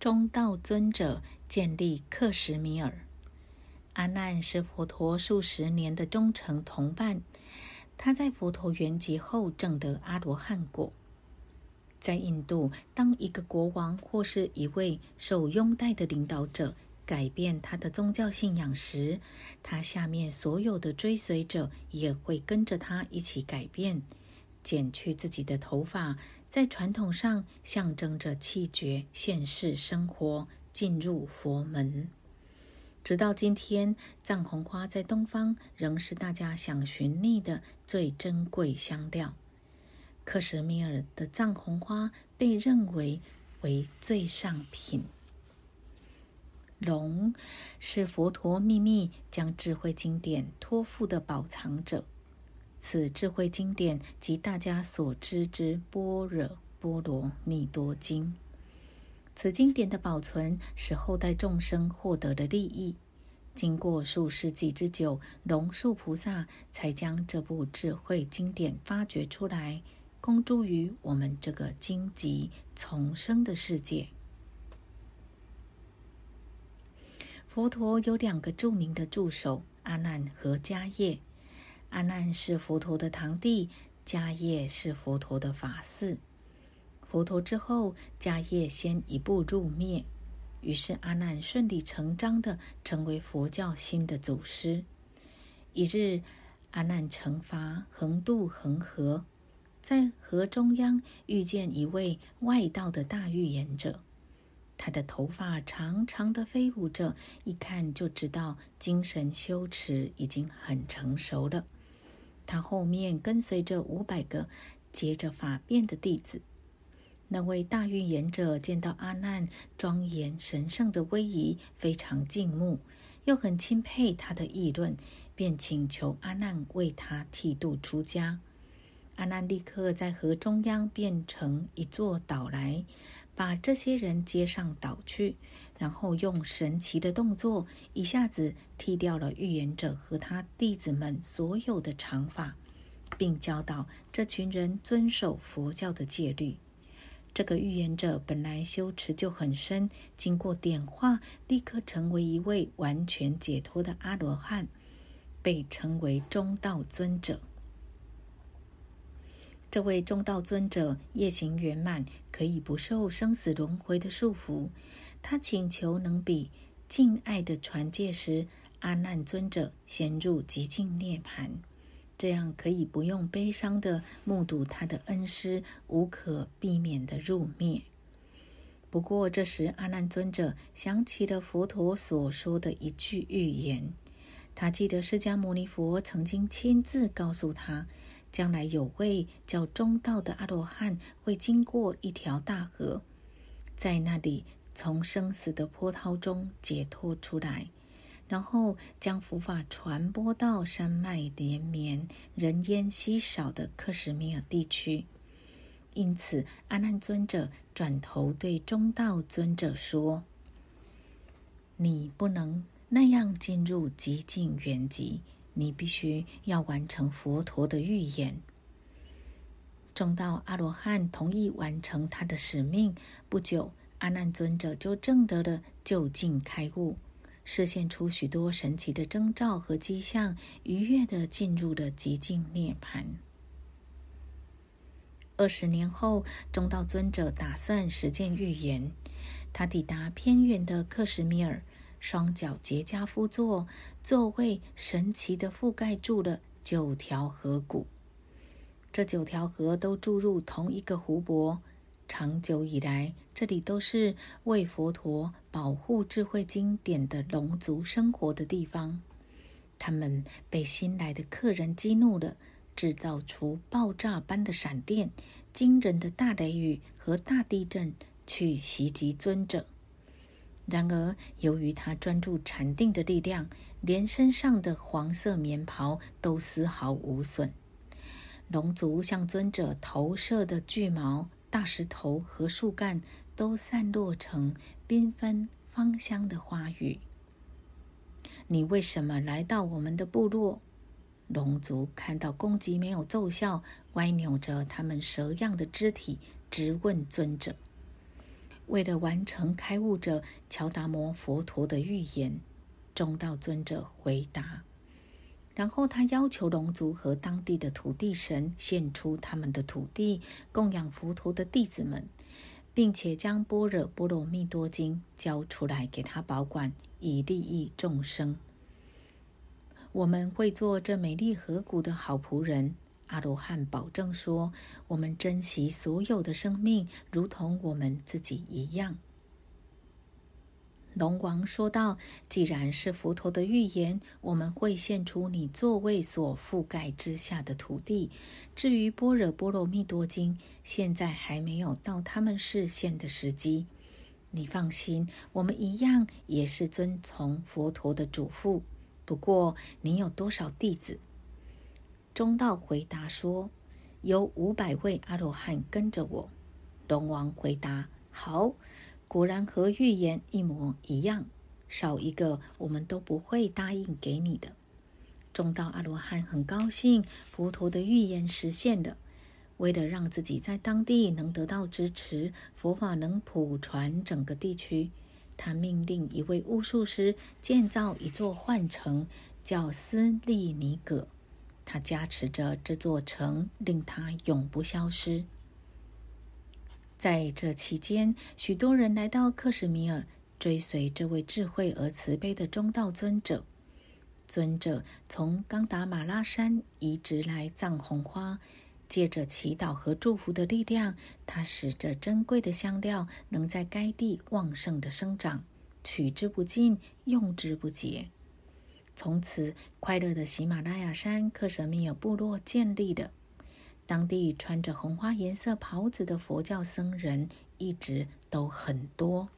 中道尊者建立克什米尔。阿难是佛陀数十年的忠诚同伴，他在佛陀圆寂后证得阿罗汉果。在印度，当一个国王或是一位受拥戴的领导者改变他的宗教信仰时，他下面所有的追随者也会跟着他一起改变，剪去自己的头发，在传统上象征着弃绝现世生活，进入佛门。直到今天，藏红花在东方仍是大家想寻觅的最珍贵香料。克什米尔的藏红花被认为为最上品。龙是佛陀秘密将智慧经典托付的宝藏者。此智慧经典即大家所知之《般若波罗蜜多经》。此经典的保存，使后代众生获得了利益。经过数世纪之久，龙树菩萨才将这部智慧经典发掘出来。公诸于我们这个荆棘丛生的世界。佛陀有两个著名的助手，阿难和迦叶。阿难是佛陀的堂弟，迦叶是佛陀的法嗣。佛陀之后，迦叶先一步入灭，于是阿难顺理成章的成为佛教新的祖师。一日，阿难乘筏横渡恒河。在河中央遇见一位外道的大预言者，他的头发长长的飞舞着，一看就知道精神修持已经很成熟了。他后面跟随着五百个结着法辫的弟子。那位大预言者见到阿难庄严神圣的威仪，非常敬慕，又很钦佩他的议论，便请求阿难为他剃度出家。阿难立刻在河中央变成一座岛来，把这些人接上岛去，然后用神奇的动作，一下子剃掉了预言者和他弟子们所有的长发，并教导这群人遵守佛教的戒律。这个预言者本来修持就很深，经过点化，立刻成为一位完全解脱的阿罗汉，被称为中道尊者。这位中道尊者业行圆满，可以不受生死轮回的束缚。他请求能比敬爱的传戒师阿难尊者先入极静涅盘，这样可以不用悲伤的目睹他的恩师无可避免的入灭。不过这时阿难尊者想起了佛陀所说的一句预言，他记得释迦牟尼佛曾经亲自告诉他。将来有位叫中道的阿罗汉会经过一条大河，在那里从生死的波涛中解脱出来，然后将佛法传播到山脉连绵、人烟稀少的克什米尔地区。因此，阿难尊者转头对中道尊者说：“你不能那样进入极境原籍。”你必须要完成佛陀的预言。中道阿罗汉同意完成他的使命。不久，阿难尊者就证得了就近开悟，示现出许多神奇的征兆和迹象，愉悦的进入了极静涅槃。二十年后，中道尊者打算实践预言，他抵达偏远的克什米尔。双脚结跏趺坐，座位神奇的覆盖住了九条河谷。这九条河都注入同一个湖泊。长久以来，这里都是为佛陀保护智慧经典的龙族生活的地方。他们被新来的客人激怒了，制造出爆炸般的闪电、惊人的大雷雨和大地震，去袭击尊者。然而，由于他专注禅定的力量，连身上的黄色棉袍都丝毫无损。龙族向尊者投射的巨毛、大石头和树干都散落成缤纷芳香的花语。你为什么来到我们的部落？龙族看到攻击没有奏效，歪扭着他们蛇样的肢体，直问尊者。为了完成开悟者乔达摩佛陀的预言，中道尊者回答。然后他要求龙族和当地的土地神献出他们的土地，供养佛陀的弟子们，并且将《般若波罗蜜多经》交出来给他保管，以利益众生。我们会做这美丽河谷的好仆人。阿罗汉保证说：“我们珍惜所有的生命，如同我们自己一样。”龙王说道：“既然是佛陀的预言，我们会献出你座位所覆盖之下的土地。至于《般若波罗蜜多经》，现在还没有到他们视线的时机。你放心，我们一样也是遵从佛陀的嘱咐。不过，你有多少弟子？”中道回答说：“有五百位阿罗汉跟着我。”龙王回答：“好，果然和预言一模一样。少一个，我们都不会答应给你的。”中道阿罗汉很高兴，佛陀的预言实现了。为了让自己在当地能得到支持，佛法能普传整个地区，他命令一位巫术师建造一座幻城，叫斯利尼葛。他加持着这座城，令它永不消失。在这期间，许多人来到克什米尔，追随这位智慧而慈悲的中道尊者。尊者从冈达马拉山移植来藏红花，借着祈祷和祝福的力量，他使这珍贵的香料能在该地旺盛的生长，取之不尽，用之不竭。从此，快乐的喜马拉雅山克什米尔部落建立的，当地穿着红花颜色袍子的佛教僧人一直都很多。